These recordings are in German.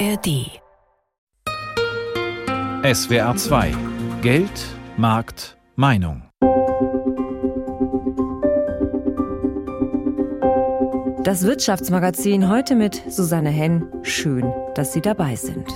ARD. SWR 2 Geld, Markt, Meinung. Das Wirtschaftsmagazin heute mit Susanne Henn. Schön, dass Sie dabei sind.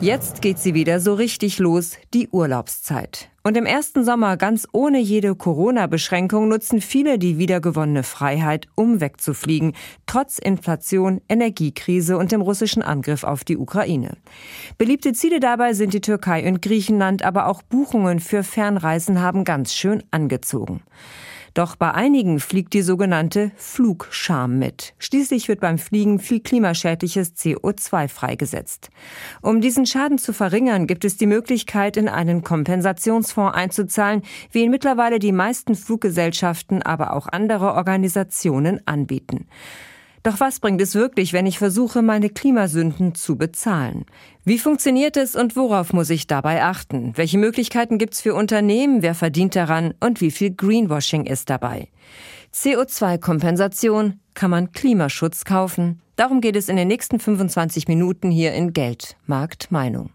Jetzt geht sie wieder so richtig los, die Urlaubszeit. Und im ersten Sommer ganz ohne jede Corona-Beschränkung nutzen viele die wiedergewonnene Freiheit, um wegzufliegen, trotz Inflation, Energiekrise und dem russischen Angriff auf die Ukraine. Beliebte Ziele dabei sind die Türkei und Griechenland, aber auch Buchungen für Fernreisen haben ganz schön angezogen. Doch bei einigen fliegt die sogenannte Flugscham mit. Schließlich wird beim Fliegen viel klimaschädliches CO2 freigesetzt. Um diesen Schaden zu verringern, gibt es die Möglichkeit, in einen Kompensationsfonds einzuzahlen, wie ihn mittlerweile die meisten Fluggesellschaften, aber auch andere Organisationen anbieten. Doch was bringt es wirklich, wenn ich versuche, meine Klimasünden zu bezahlen? Wie funktioniert es und worauf muss ich dabei achten? Welche Möglichkeiten gibt es für Unternehmen? Wer verdient daran? Und wie viel Greenwashing ist dabei? CO2-Kompensation, kann man Klimaschutz kaufen? Darum geht es in den nächsten 25 Minuten hier in Geld, Markt, Meinung.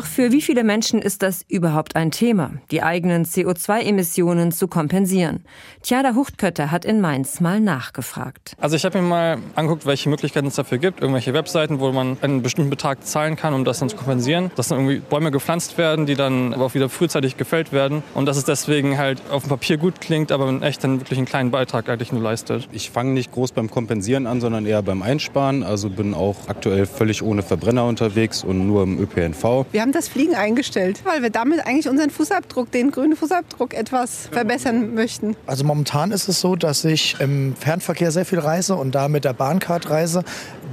Doch für wie viele Menschen ist das überhaupt ein Thema, die eigenen CO2-Emissionen zu kompensieren? Tjada Huchtkötter hat in Mainz mal nachgefragt. Also ich habe mir mal angeguckt, welche Möglichkeiten es dafür gibt. Irgendwelche Webseiten, wo man einen bestimmten Betrag zahlen kann, um das dann zu kompensieren. Dass dann irgendwie Bäume gepflanzt werden, die dann aber auch wieder frühzeitig gefällt werden. Und dass es deswegen halt auf dem Papier gut klingt, aber in echt dann wirklich einen kleinen Beitrag eigentlich nur leistet. Ich fange nicht groß beim Kompensieren an, sondern eher beim Einsparen. Also bin auch aktuell völlig ohne Verbrenner unterwegs und nur im ÖPNV. Wir haben das Fliegen eingestellt, weil wir damit eigentlich unseren Fußabdruck, den grünen Fußabdruck etwas verbessern möchten. Also momentan ist es so, dass ich im Fernverkehr sehr viel reise und da mit der Bahncard reise,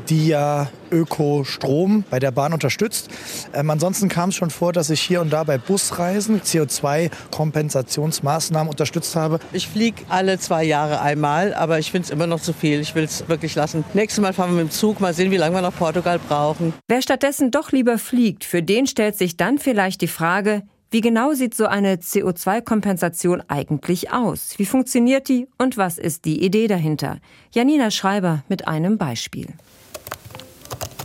die ja Ökostrom bei der Bahn unterstützt. Ähm, ansonsten kam es schon vor, dass ich hier und da bei Busreisen CO2-Kompensationsmaßnahmen unterstützt habe. Ich fliege alle zwei Jahre einmal, aber ich finde es immer noch zu viel. Ich will es wirklich lassen. Nächstes Mal fahren wir mit dem Zug, mal sehen, wie lange wir nach Portugal brauchen. Wer stattdessen doch lieber fliegt, für den stellt sich dann vielleicht die Frage, wie genau sieht so eine CO2-Kompensation eigentlich aus? Wie funktioniert die und was ist die Idee dahinter? Janina Schreiber mit einem Beispiel.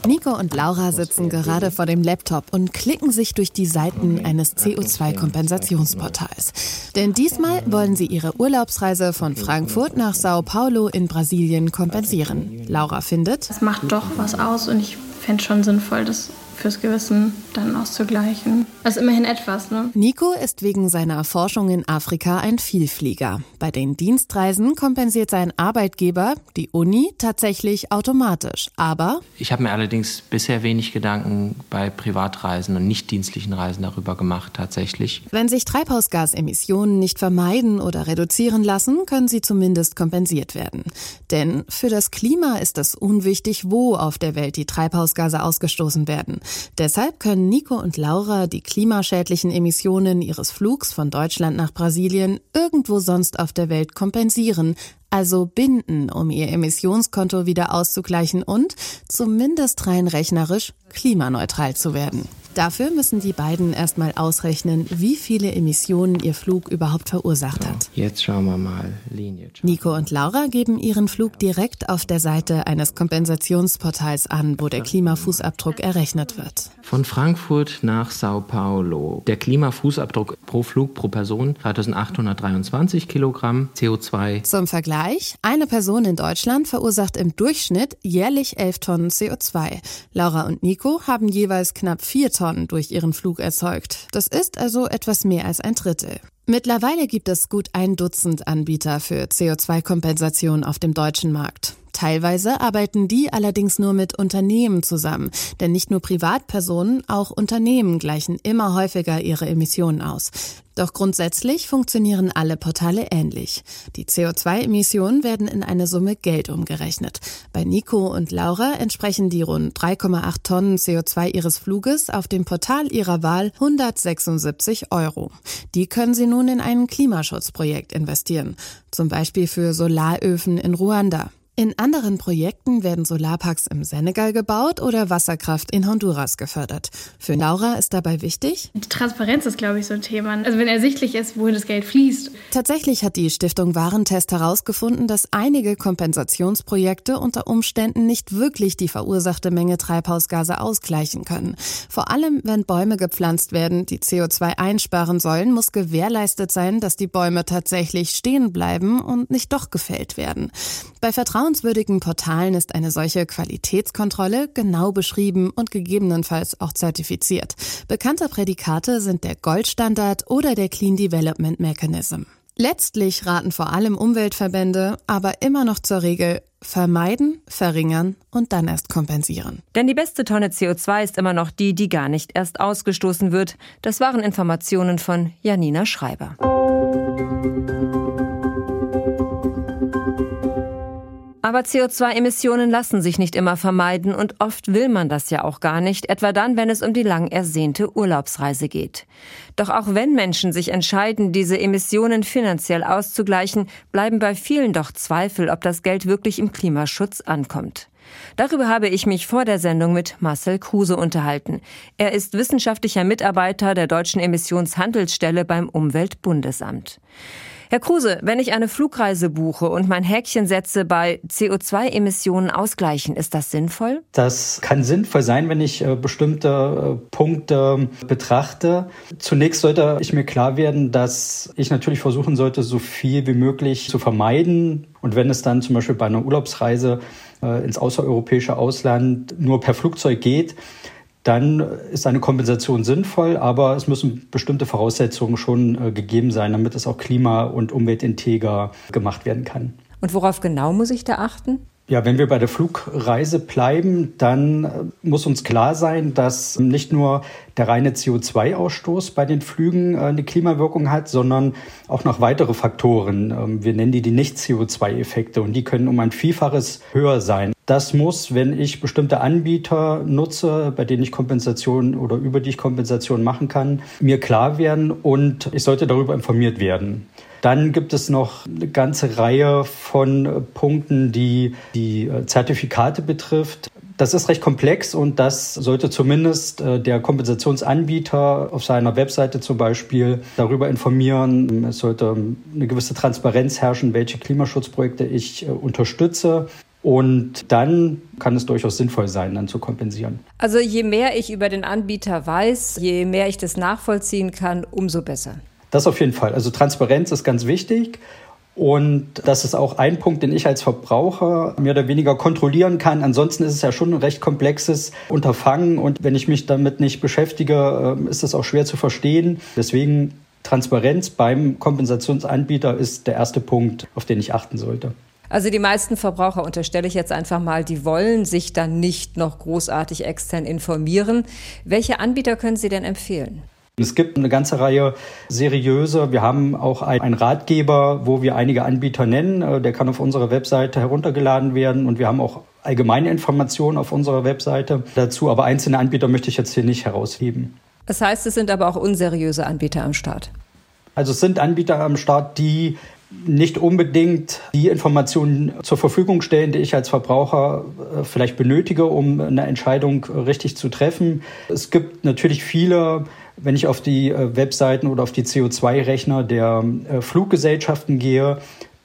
Nico und Laura sitzen gerade vor dem Laptop und klicken sich durch die Seiten eines CO2-Kompensationsportals. Denn diesmal wollen sie ihre Urlaubsreise von Frankfurt nach Sao Paulo in Brasilien kompensieren. Laura findet, es macht doch was aus und ich fände schon sinnvoll, das fürs Gewissen dann auszugleichen. Also immerhin etwas, ne? Nico ist wegen seiner Forschung in Afrika ein Vielflieger. Bei den Dienstreisen kompensiert sein Arbeitgeber, die Uni, tatsächlich automatisch. Aber ich habe mir allerdings bisher wenig Gedanken bei Privatreisen und nicht dienstlichen Reisen darüber gemacht, tatsächlich. Wenn sich Treibhausgasemissionen nicht vermeiden oder reduzieren lassen, können sie zumindest kompensiert werden. Denn für das Klima ist es unwichtig, wo auf der Welt die Treibhausgase ausgestoßen werden. Deshalb können Nico und Laura die klimaschädlichen Emissionen ihres Flugs von Deutschland nach Brasilien irgendwo sonst auf der Welt kompensieren, also binden, um ihr Emissionskonto wieder auszugleichen und zumindest rein rechnerisch klimaneutral zu werden. Dafür müssen die beiden erstmal ausrechnen, wie viele Emissionen ihr Flug überhaupt verursacht hat. Jetzt schauen wir mal. Linie. Nico und Laura geben ihren Flug direkt auf der Seite eines Kompensationsportals an, wo der Klimafußabdruck errechnet wird. Von Frankfurt nach Sao Paulo. Der Klimafußabdruck pro Flug pro Person 3823 Kilogramm CO2. Zum Vergleich, eine Person in Deutschland verursacht im Durchschnitt jährlich 11 Tonnen CO2. Laura und Nico haben jeweils knapp 4 Tonnen Tonnen durch ihren Flug erzeugt. Das ist also etwas mehr als ein Drittel. Mittlerweile gibt es gut ein Dutzend Anbieter für CO2-Kompensation auf dem deutschen Markt. Teilweise arbeiten die allerdings nur mit Unternehmen zusammen, denn nicht nur Privatpersonen, auch Unternehmen gleichen immer häufiger ihre Emissionen aus. Doch grundsätzlich funktionieren alle Portale ähnlich. Die CO2-Emissionen werden in eine Summe Geld umgerechnet. Bei Nico und Laura entsprechen die rund 3,8 Tonnen CO2 ihres Fluges auf dem Portal ihrer Wahl 176 Euro. Die können sie nun in ein Klimaschutzprojekt investieren, zum Beispiel für Solaröfen in Ruanda. In anderen Projekten werden Solarparks im Senegal gebaut oder Wasserkraft in Honduras gefördert. Für Laura ist dabei wichtig? Die Transparenz ist, glaube ich, so ein Thema. Also wenn ersichtlich ist, wohin das Geld fließt. Tatsächlich hat die Stiftung Warentest herausgefunden, dass einige Kompensationsprojekte unter Umständen nicht wirklich die verursachte Menge Treibhausgase ausgleichen können. Vor allem, wenn Bäume gepflanzt werden, die CO2 einsparen sollen, muss gewährleistet sein, dass die Bäume tatsächlich stehen bleiben und nicht doch gefällt werden. Bei Vertrauen vertrauenswürdigen Portalen ist eine solche Qualitätskontrolle genau beschrieben und gegebenenfalls auch zertifiziert. Bekannte Prädikate sind der Goldstandard oder der Clean Development Mechanism. Letztlich raten vor allem Umweltverbände aber immer noch zur Regel vermeiden, verringern und dann erst kompensieren. Denn die beste Tonne CO2 ist immer noch die, die gar nicht erst ausgestoßen wird. Das waren Informationen von Janina Schreiber. Aber CO2-Emissionen lassen sich nicht immer vermeiden und oft will man das ja auch gar nicht, etwa dann, wenn es um die lang ersehnte Urlaubsreise geht. Doch auch wenn Menschen sich entscheiden, diese Emissionen finanziell auszugleichen, bleiben bei vielen doch Zweifel, ob das Geld wirklich im Klimaschutz ankommt. Darüber habe ich mich vor der Sendung mit Marcel Kruse unterhalten. Er ist wissenschaftlicher Mitarbeiter der Deutschen Emissionshandelsstelle beim Umweltbundesamt. Herr Kruse, wenn ich eine Flugreise buche und mein Häkchen setze bei CO2-Emissionen ausgleichen, ist das sinnvoll? Das kann sinnvoll sein, wenn ich äh, bestimmte äh, Punkte betrachte. Zunächst sollte ich mir klar werden, dass ich natürlich versuchen sollte, so viel wie möglich zu vermeiden. Und wenn es dann zum Beispiel bei einer Urlaubsreise äh, ins außereuropäische Ausland nur per Flugzeug geht, dann ist eine Kompensation sinnvoll, aber es müssen bestimmte Voraussetzungen schon äh, gegeben sein, damit es auch klima- und umweltinteger gemacht werden kann. Und worauf genau muss ich da achten? Ja, wenn wir bei der Flugreise bleiben, dann äh, muss uns klar sein, dass nicht nur der reine CO2-Ausstoß bei den Flügen äh, eine Klimawirkung hat, sondern auch noch weitere Faktoren. Ähm, wir nennen die die Nicht-CO2-Effekte und die können um ein Vielfaches höher sein. Das muss, wenn ich bestimmte Anbieter nutze, bei denen ich Kompensation oder über die ich Kompensation machen kann, mir klar werden und ich sollte darüber informiert werden. Dann gibt es noch eine ganze Reihe von Punkten, die die Zertifikate betrifft. Das ist recht komplex und das sollte zumindest äh, der Kompensationsanbieter auf seiner Webseite zum Beispiel darüber informieren. Es sollte eine gewisse Transparenz herrschen, welche Klimaschutzprojekte ich äh, unterstütze. Und dann kann es durchaus sinnvoll sein, dann zu kompensieren. Also je mehr ich über den Anbieter weiß, je mehr ich das nachvollziehen kann, umso besser. Das auf jeden Fall. Also Transparenz ist ganz wichtig. Und das ist auch ein Punkt, den ich als Verbraucher mehr oder weniger kontrollieren kann. Ansonsten ist es ja schon ein recht komplexes Unterfangen. Und wenn ich mich damit nicht beschäftige, ähm, ist es auch schwer zu verstehen. Deswegen Transparenz beim Kompensationsanbieter ist der erste Punkt, auf den ich achten sollte. Also die meisten Verbraucher unterstelle ich jetzt einfach mal, die wollen sich dann nicht noch großartig extern informieren. Welche Anbieter können Sie denn empfehlen? Es gibt eine ganze Reihe seriöse. Wir haben auch einen Ratgeber, wo wir einige Anbieter nennen. Äh, der kann auf unserer Webseite heruntergeladen werden und wir haben auch allgemeine Informationen auf unserer Webseite dazu. Aber einzelne Anbieter möchte ich jetzt hier nicht herausheben. Das heißt, es sind aber auch unseriöse Anbieter am Start. Also es sind Anbieter am Start, die nicht unbedingt die Informationen zur Verfügung stellen, die ich als Verbraucher äh, vielleicht benötige, um eine Entscheidung richtig zu treffen. Es gibt natürlich viele, wenn ich auf die äh, Webseiten oder auf die CO2-Rechner der äh, Fluggesellschaften gehe,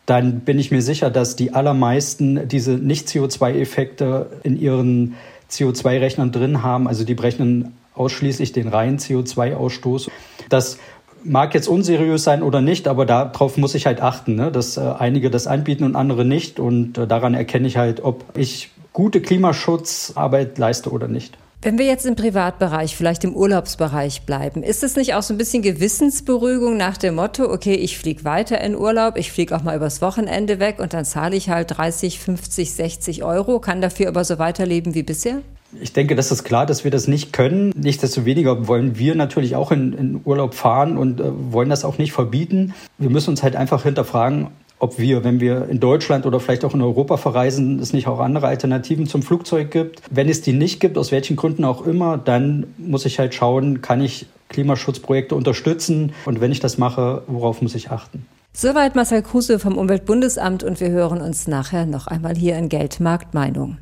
dann bin ich mir sicher, dass die allermeisten diese Nicht-CO2-Effekte in ihren CO2-Rechnern drin haben. Also die berechnen ausschließlich den reinen CO2-Ausstoß. Das mag jetzt unseriös sein oder nicht, aber darauf muss ich halt achten, ne? dass äh, einige das anbieten und andere nicht. Und daran erkenne ich halt, ob ich gute Klimaschutzarbeit leiste oder nicht. Wenn wir jetzt im Privatbereich, vielleicht im Urlaubsbereich bleiben, ist es nicht auch so ein bisschen Gewissensberuhigung nach dem Motto, okay, ich fliege weiter in Urlaub, ich fliege auch mal übers Wochenende weg und dann zahle ich halt 30, 50, 60 Euro, kann dafür aber so weiterleben wie bisher? Ich denke, das ist klar, dass wir das nicht können. Nichtsdestoweniger wollen wir natürlich auch in, in Urlaub fahren und äh, wollen das auch nicht verbieten. Wir müssen uns halt einfach hinterfragen, ob wir, wenn wir in Deutschland oder vielleicht auch in Europa verreisen, es nicht auch andere Alternativen zum Flugzeug gibt. Wenn es die nicht gibt, aus welchen Gründen auch immer, dann muss ich halt schauen, kann ich Klimaschutzprojekte unterstützen und wenn ich das mache, worauf muss ich achten? Soweit Marcel Kruse vom Umweltbundesamt und wir hören uns nachher noch einmal hier in Geldmarktmeinung.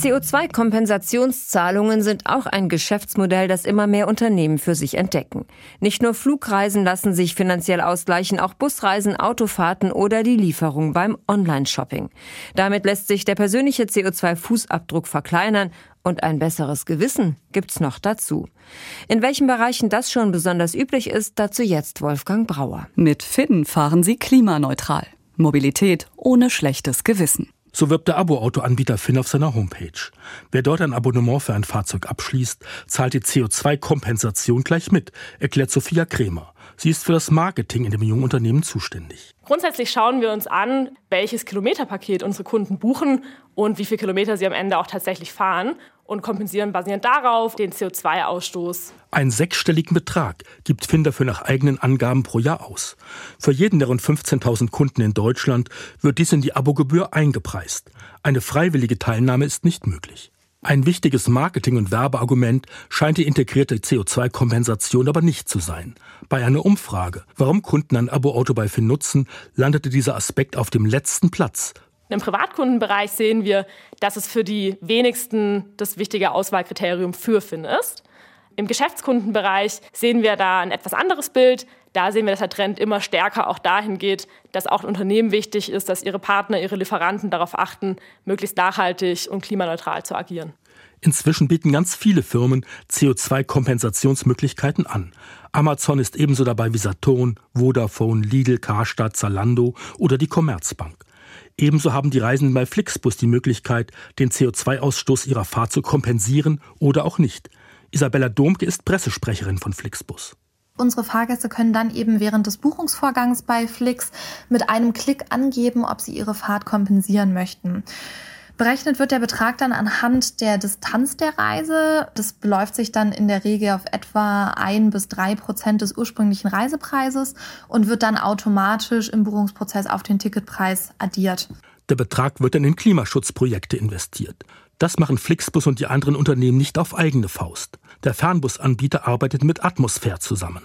CO2-Kompensationszahlungen sind auch ein Geschäftsmodell, das immer mehr Unternehmen für sich entdecken. Nicht nur Flugreisen lassen sich finanziell ausgleichen, auch Busreisen, Autofahrten oder die Lieferung beim Online-Shopping. Damit lässt sich der persönliche CO2-Fußabdruck verkleinern und ein besseres Gewissen gibt's noch dazu. In welchen Bereichen das schon besonders üblich ist, dazu jetzt Wolfgang Brauer. Mit Finn fahren Sie klimaneutral. Mobilität ohne schlechtes Gewissen. So wirbt der Abo-Auto-Anbieter Finn auf seiner Homepage. Wer dort ein Abonnement für ein Fahrzeug abschließt, zahlt die CO2-Kompensation gleich mit, erklärt Sophia Kremer. Sie ist für das Marketing in dem jungen Unternehmen zuständig. Grundsätzlich schauen wir uns an, welches Kilometerpaket unsere Kunden buchen und wie viele Kilometer sie am Ende auch tatsächlich fahren und kompensieren basierend darauf den CO2-Ausstoß. Einen sechsstelligen Betrag gibt Finn dafür nach eigenen Angaben pro Jahr aus. Für jeden der rund 15.000 Kunden in Deutschland wird dies in die Abogebühr eingepreist. Eine freiwillige Teilnahme ist nicht möglich. Ein wichtiges Marketing- und Werbeargument scheint die integrierte CO2-Kompensation aber nicht zu sein. Bei einer Umfrage, warum Kunden ein Abo-Auto bei Finn nutzen, landete dieser Aspekt auf dem letzten Platz. Im Privatkundenbereich sehen wir, dass es für die wenigsten das wichtige Auswahlkriterium für Finn ist. Im Geschäftskundenbereich sehen wir da ein etwas anderes Bild. Da sehen wir, dass der Trend immer stärker auch dahin geht, dass auch Unternehmen wichtig ist, dass ihre Partner, ihre Lieferanten darauf achten, möglichst nachhaltig und klimaneutral zu agieren. Inzwischen bieten ganz viele Firmen CO2-Kompensationsmöglichkeiten an. Amazon ist ebenso dabei wie Saturn, Vodafone, Lidl, Karstadt, Zalando oder die Commerzbank. Ebenso haben die Reisenden bei Flixbus die Möglichkeit, den CO2-Ausstoß ihrer Fahrt zu kompensieren oder auch nicht. Isabella Domke ist Pressesprecherin von Flixbus. Unsere Fahrgäste können dann eben während des Buchungsvorgangs bei Flix mit einem Klick angeben, ob sie ihre Fahrt kompensieren möchten. Berechnet wird der Betrag dann anhand der Distanz der Reise. Das beläuft sich dann in der Regel auf etwa ein bis drei Prozent des ursprünglichen Reisepreises und wird dann automatisch im Buchungsprozess auf den Ticketpreis addiert. Der Betrag wird dann in Klimaschutzprojekte investiert. Das machen Flixbus und die anderen Unternehmen nicht auf eigene Faust. Der Fernbusanbieter arbeitet mit Atmosphäre zusammen.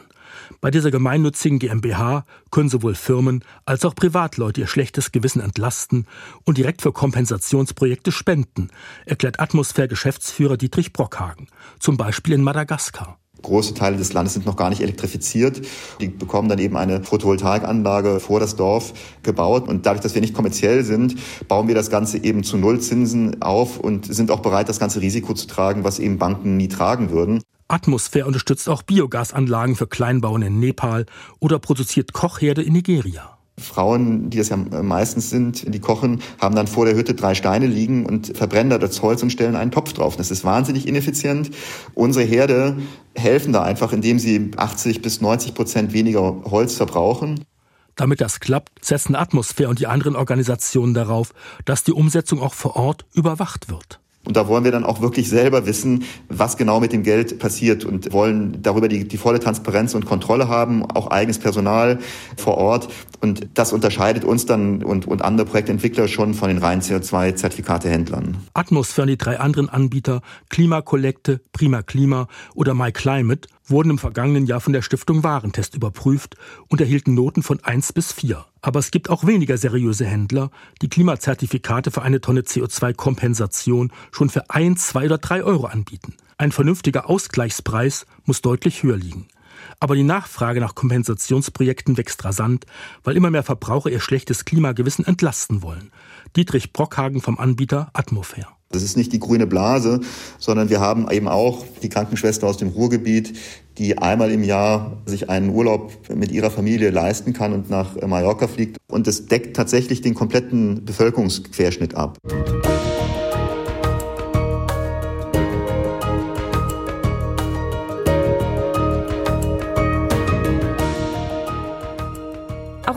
Bei dieser gemeinnützigen GmbH können sowohl Firmen als auch Privatleute ihr schlechtes Gewissen entlasten und direkt für Kompensationsprojekte spenden, erklärt Atmosphäre-Geschäftsführer Dietrich Brockhagen, zum Beispiel in Madagaskar. Große Teile des Landes sind noch gar nicht elektrifiziert. Die bekommen dann eben eine Photovoltaikanlage vor das Dorf gebaut. Und dadurch, dass wir nicht kommerziell sind, bauen wir das Ganze eben zu Nullzinsen auf und sind auch bereit, das ganze Risiko zu tragen, was eben Banken nie tragen würden. Atmosphäre unterstützt auch Biogasanlagen für Kleinbauern in Nepal oder produziert Kochherde in Nigeria. Frauen, die das ja meistens sind, die kochen, haben dann vor der Hütte drei Steine liegen und verbrennen da das Holz und stellen einen Topf drauf. Das ist wahnsinnig ineffizient. Unsere Herde helfen da einfach, indem sie 80 bis 90 Prozent weniger Holz verbrauchen. Damit das klappt, setzen Atmosphäre und die anderen Organisationen darauf, dass die Umsetzung auch vor Ort überwacht wird. Und da wollen wir dann auch wirklich selber wissen, was genau mit dem Geld passiert und wollen darüber die, die volle Transparenz und Kontrolle haben, auch eigenes Personal vor Ort. Und das unterscheidet uns dann und, und andere Projektentwickler schon von den reinen CO2-Zertifikatehändlern. Atmosphäre und die drei anderen Anbieter, Klimakollekte, Prima Klima oder MyClimate, wurden im vergangenen Jahr von der Stiftung Warentest überprüft und erhielten Noten von 1 bis 4. Aber es gibt auch weniger seriöse Händler, die Klimazertifikate für eine Tonne CO2-Kompensation schon für 1, 2 oder 3 Euro anbieten. Ein vernünftiger Ausgleichspreis muss deutlich höher liegen. Aber die Nachfrage nach Kompensationsprojekten wächst rasant, weil immer mehr Verbraucher ihr schlechtes Klimagewissen entlasten wollen. Dietrich Brockhagen vom Anbieter Atmosphäre. Das ist nicht die grüne Blase, sondern wir haben eben auch die Krankenschwester aus dem Ruhrgebiet, die einmal im Jahr sich einen Urlaub mit ihrer Familie leisten kann und nach Mallorca fliegt. Und es deckt tatsächlich den kompletten Bevölkerungsquerschnitt ab.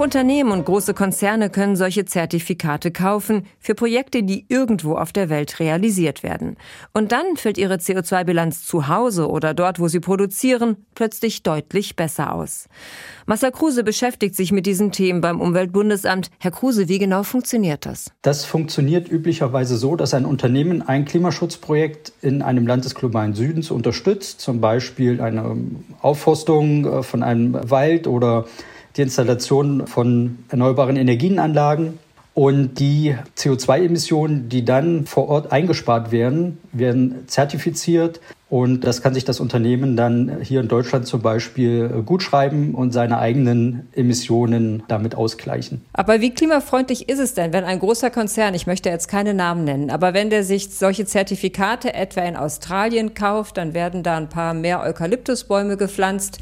Unternehmen und große Konzerne können solche Zertifikate kaufen für Projekte, die irgendwo auf der Welt realisiert werden. Und dann fällt ihre CO2-Bilanz zu Hause oder dort, wo sie produzieren, plötzlich deutlich besser aus. Marcel Kruse beschäftigt sich mit diesen Themen beim Umweltbundesamt. Herr Kruse, wie genau funktioniert das? Das funktioniert üblicherweise so, dass ein Unternehmen ein Klimaschutzprojekt in einem Land des globalen Südens unterstützt, zum Beispiel eine Aufforstung äh, von einem Wald oder die Installation von erneuerbaren Energienanlagen. Und die CO2-Emissionen, die dann vor Ort eingespart werden, werden zertifiziert. Und das kann sich das Unternehmen dann hier in Deutschland zum Beispiel gutschreiben und seine eigenen Emissionen damit ausgleichen. Aber wie klimafreundlich ist es denn, wenn ein großer Konzern, ich möchte jetzt keine Namen nennen, aber wenn der sich solche Zertifikate etwa in Australien kauft, dann werden da ein paar mehr Eukalyptusbäume gepflanzt.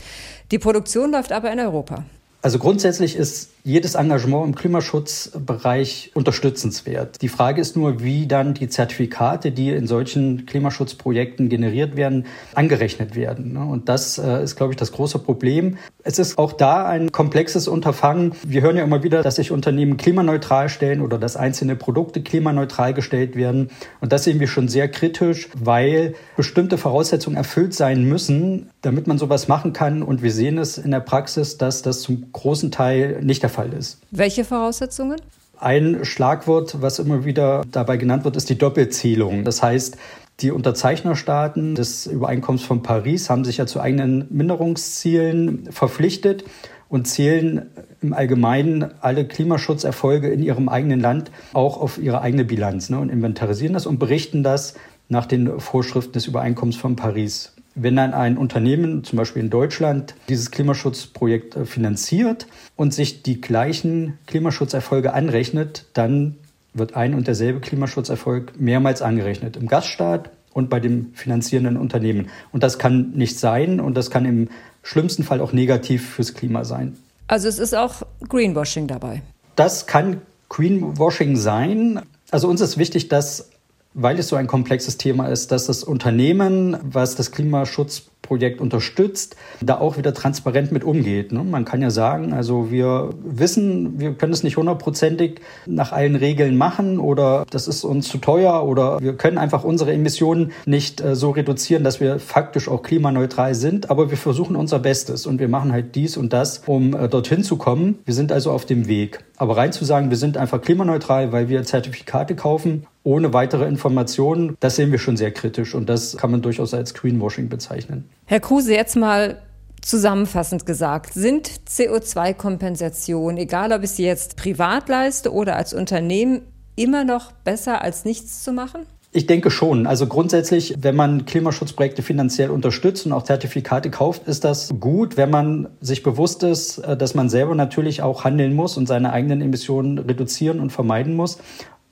Die Produktion läuft aber in Europa. Also grundsätzlich ist jedes Engagement im Klimaschutzbereich unterstützenswert. Die Frage ist nur, wie dann die Zertifikate, die in solchen Klimaschutzprojekten generiert werden, angerechnet werden. Ne? Und das äh, ist, glaube ich, das große Problem. Es ist auch da ein komplexes Unterfangen. Wir hören ja immer wieder, dass sich Unternehmen klimaneutral stellen oder dass einzelne Produkte klimaneutral gestellt werden. Und das sehen wir schon sehr kritisch, weil bestimmte Voraussetzungen erfüllt sein müssen, damit man sowas machen kann. Und wir sehen es in der Praxis, dass das zum großen Teil nicht der Fall ist. Welche Voraussetzungen? Ein Schlagwort, was immer wieder dabei genannt wird, ist die Doppelzielung. Das heißt, die Unterzeichnerstaaten des Übereinkommens von Paris haben sich ja zu eigenen Minderungszielen verpflichtet und zählen im Allgemeinen alle Klimaschutzerfolge in ihrem eigenen Land auch auf ihre eigene Bilanz ne, und inventarisieren das und berichten das nach den Vorschriften des Übereinkommens von Paris. Wenn dann ein Unternehmen, zum Beispiel in Deutschland, dieses Klimaschutzprojekt äh, finanziert und sich die gleichen Klimaschutzerfolge anrechnet, dann wird ein und derselbe Klimaschutzerfolg mehrmals angerechnet. Im Gaststaat und bei dem finanzierenden Unternehmen. Und das kann nicht sein und das kann im schlimmsten Fall auch negativ fürs Klima sein. Also es ist auch Greenwashing dabei. Das kann Greenwashing sein. Also uns ist wichtig, dass weil es so ein komplexes Thema ist, dass das Unternehmen, was das Klimaschutzprojekt unterstützt, da auch wieder transparent mit umgeht. Ne? Man kann ja sagen, also wir wissen, wir können es nicht hundertprozentig nach allen Regeln machen oder das ist uns zu teuer oder wir können einfach unsere Emissionen nicht äh, so reduzieren, dass wir faktisch auch klimaneutral sind, aber wir versuchen unser Bestes und wir machen halt dies und das, um äh, dorthin zu kommen. Wir sind also auf dem Weg. Aber rein zu sagen, wir sind einfach klimaneutral, weil wir Zertifikate kaufen ohne weitere Informationen, das sehen wir schon sehr kritisch und das kann man durchaus als Greenwashing bezeichnen. Herr Kruse, jetzt mal zusammenfassend gesagt, sind CO2-Kompensationen, egal ob ich sie jetzt privat leiste oder als Unternehmen, immer noch besser als nichts zu machen? Ich denke schon. Also grundsätzlich, wenn man Klimaschutzprojekte finanziell unterstützt und auch Zertifikate kauft, ist das gut, wenn man sich bewusst ist, äh, dass man selber natürlich auch handeln muss und seine eigenen Emissionen reduzieren und vermeiden muss.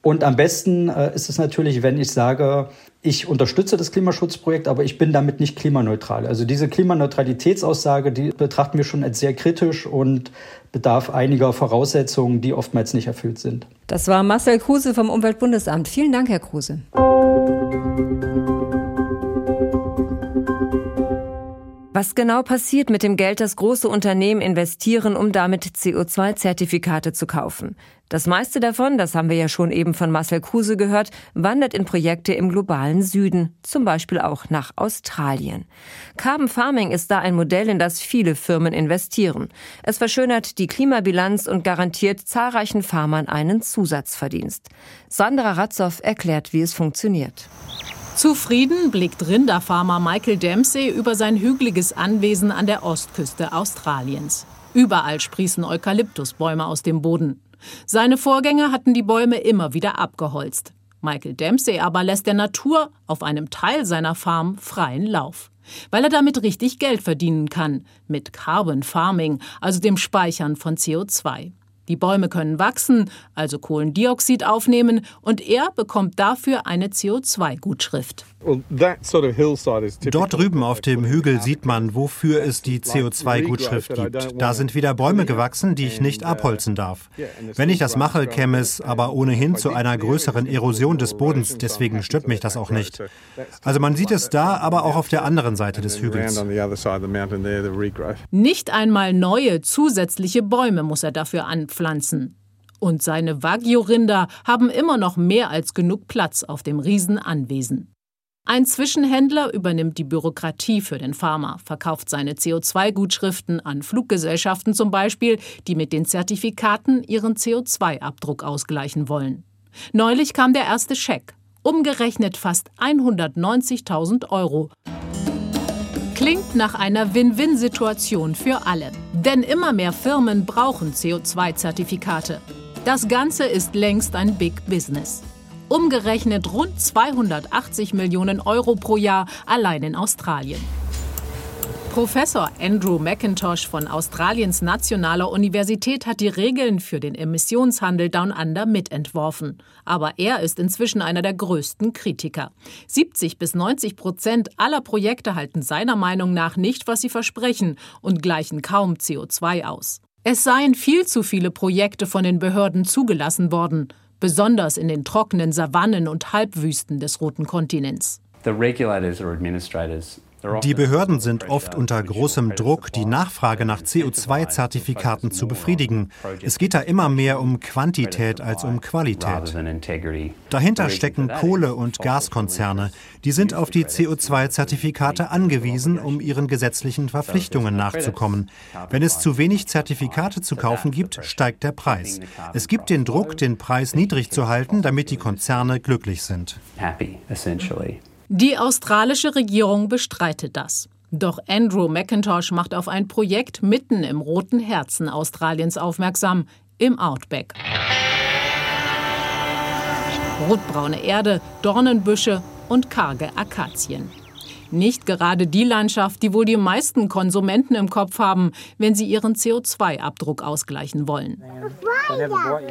Und am besten äh, ist es natürlich, wenn ich sage, ich unterstütze das Klimaschutzprojekt, aber ich bin damit nicht klimaneutral. Also diese Klimaneutralitätsaussage, die betrachten wir schon als sehr kritisch und bedarf einiger Voraussetzungen, die oftmals nicht erfüllt sind. Das war Marcel Kruse vom Umweltbundesamt. Vielen Dank, Herr Kruse. Was genau passiert mit dem Geld, das große Unternehmen investieren, um damit CO2-Zertifikate zu kaufen? Das meiste davon, das haben wir ja schon eben von Marcel Kruse gehört, wandert in Projekte im globalen Süden, zum Beispiel auch nach Australien. Carbon Farming ist da ein Modell, in das viele Firmen investieren. Es verschönert die Klimabilanz und garantiert zahlreichen Farmern einen Zusatzverdienst. Sandra Ratzow erklärt, wie es funktioniert. Zufrieden blickt Rinderfarmer Michael Dempsey über sein hügeliges Anwesen an der Ostküste Australiens. Überall sprießen Eukalyptusbäume aus dem Boden. Seine Vorgänger hatten die Bäume immer wieder abgeholzt. Michael Dempsey aber lässt der Natur auf einem Teil seiner Farm freien Lauf. Weil er damit richtig Geld verdienen kann, mit Carbon Farming, also dem Speichern von CO2. Die Bäume können wachsen, also Kohlendioxid aufnehmen, und er bekommt dafür eine CO2-Gutschrift. Dort drüben auf dem Hügel sieht man, wofür es die CO2-Gutschrift gibt. Da sind wieder Bäume gewachsen, die ich nicht abholzen darf. Wenn ich das mache, käme es aber ohnehin zu einer größeren Erosion des Bodens, deswegen stört mich das auch nicht. Also man sieht es da, aber auch auf der anderen Seite des Hügels. Nicht einmal neue zusätzliche Bäume muss er dafür anpflanzen. Und seine Wagyu-Rinder haben immer noch mehr als genug Platz auf dem Riesenanwesen. Ein Zwischenhändler übernimmt die Bürokratie für den Farmer, verkauft seine CO2-Gutschriften an Fluggesellschaften zum Beispiel, die mit den Zertifikaten ihren CO2-Abdruck ausgleichen wollen. Neulich kam der erste Scheck, umgerechnet fast 190.000 Euro. Klingt nach einer Win-Win-Situation für alle. Denn immer mehr Firmen brauchen CO2-Zertifikate. Das Ganze ist längst ein Big Business umgerechnet rund 280 Millionen Euro pro Jahr allein in Australien. Professor Andrew McIntosh von Australiens Nationaler Universität hat die Regeln für den Emissionshandel Down Under mitentworfen. Aber er ist inzwischen einer der größten Kritiker. 70 bis 90 Prozent aller Projekte halten seiner Meinung nach nicht, was sie versprechen und gleichen kaum CO2 aus. Es seien viel zu viele Projekte von den Behörden zugelassen worden besonders in den trockenen Savannen und Halbwüsten des Roten Kontinents. The regulators or administrators die Behörden sind oft unter großem Druck, die Nachfrage nach CO2-Zertifikaten zu befriedigen. Es geht da immer mehr um Quantität als um Qualität. Dahinter stecken Kohle- und Gaskonzerne. Die sind auf die CO2-Zertifikate angewiesen, um ihren gesetzlichen Verpflichtungen nachzukommen. Wenn es zu wenig Zertifikate zu kaufen gibt, steigt der Preis. Es gibt den Druck, den Preis niedrig zu halten, damit die Konzerne glücklich sind. Happy, essentially. Die australische Regierung bestreitet das. Doch Andrew McIntosh macht auf ein Projekt mitten im roten Herzen Australiens aufmerksam, im Outback. Rotbraune Erde, Dornenbüsche und karge Akazien. Nicht gerade die Landschaft, die wohl die meisten Konsumenten im Kopf haben, wenn sie ihren CO2-Abdruck ausgleichen wollen.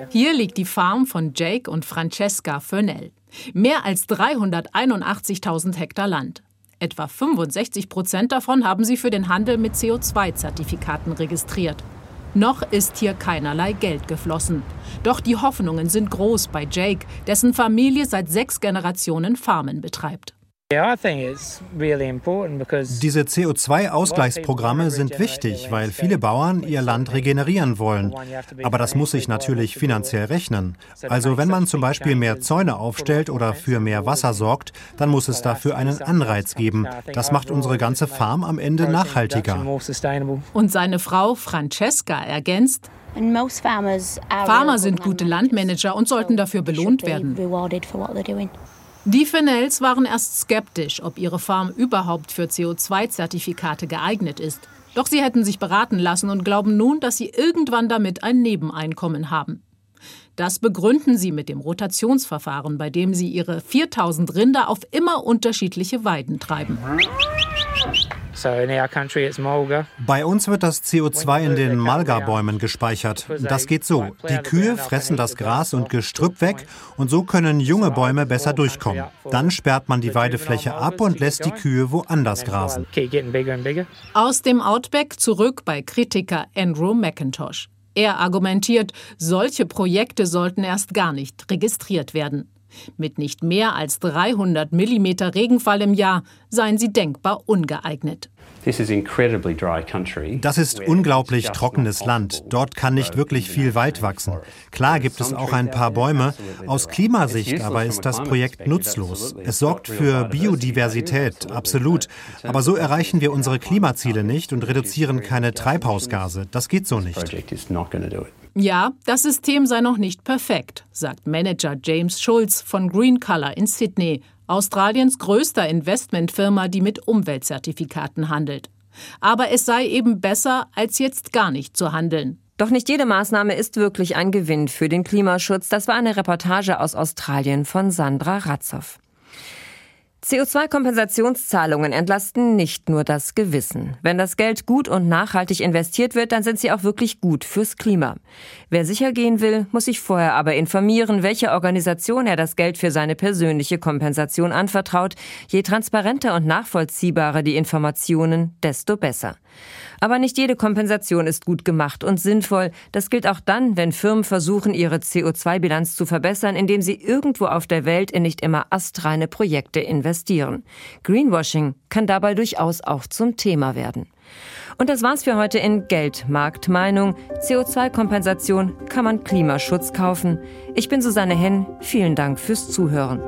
Hier liegt die Farm von Jake und Francesca Fönell. Mehr als 381.000 Hektar Land. Etwa 65 Prozent davon haben sie für den Handel mit CO2-Zertifikaten registriert. Noch ist hier keinerlei Geld geflossen. Doch die Hoffnungen sind groß bei Jake, dessen Familie seit sechs Generationen Farmen betreibt. Diese CO2-Ausgleichsprogramme sind wichtig, weil viele Bauern ihr Land regenerieren wollen. Aber das muss sich natürlich finanziell rechnen. Also wenn man zum Beispiel mehr Zäune aufstellt oder für mehr Wasser sorgt, dann muss es dafür einen Anreiz geben. Das macht unsere ganze Farm am Ende nachhaltiger. Und seine Frau Francesca ergänzt, Farmer sind gute Landmanager und sollten dafür belohnt werden. Die Fennels waren erst skeptisch, ob ihre Farm überhaupt für CO2-Zertifikate geeignet ist. Doch sie hätten sich beraten lassen und glauben nun, dass sie irgendwann damit ein Nebeneinkommen haben. Das begründen sie mit dem Rotationsverfahren, bei dem sie ihre 4000 Rinder auf immer unterschiedliche Weiden treiben. Bei uns wird das CO2 in den Malga-Bäumen gespeichert. Das geht so. Die Kühe fressen das Gras und Gestrüpp weg und so können junge Bäume besser durchkommen. Dann sperrt man die Weidefläche ab und lässt die Kühe woanders grasen. Aus dem Outback zurück bei Kritiker Andrew McIntosh. Er argumentiert, solche Projekte sollten erst gar nicht registriert werden. Mit nicht mehr als 300 mm Regenfall im Jahr seien sie denkbar ungeeignet. Das ist unglaublich trockenes Land. Dort kann nicht wirklich viel Wald wachsen. Klar gibt es auch ein paar Bäume. Aus Klimasicht aber ist das Projekt nutzlos. Es sorgt für Biodiversität, absolut. Aber so erreichen wir unsere Klimaziele nicht und reduzieren keine Treibhausgase. Das geht so nicht. Ja, das System sei noch nicht perfekt, sagt Manager James Schulz von Green Color in Sydney, Australiens größter Investmentfirma, die mit Umweltzertifikaten handelt. Aber es sei eben besser, als jetzt gar nicht zu handeln. Doch nicht jede Maßnahme ist wirklich ein Gewinn für den Klimaschutz. Das war eine Reportage aus Australien von Sandra Ratzow. CO2-Kompensationszahlungen entlasten nicht nur das Gewissen. Wenn das Geld gut und nachhaltig investiert wird, dann sind sie auch wirklich gut fürs Klima. Wer sicher gehen will, muss sich vorher aber informieren, welche Organisation er das Geld für seine persönliche Kompensation anvertraut. Je transparenter und nachvollziehbarer die Informationen, desto besser. Aber nicht jede Kompensation ist gut gemacht und sinnvoll. Das gilt auch dann, wenn Firmen versuchen, ihre CO2-Bilanz zu verbessern, indem sie irgendwo auf der Welt in nicht immer astreine Projekte investieren. Greenwashing kann dabei durchaus auch zum Thema werden. Und das war's für heute in Geld, Markt, Meinung. CO2-Kompensation kann man Klimaschutz kaufen. Ich bin Susanne Henn. Vielen Dank fürs Zuhören.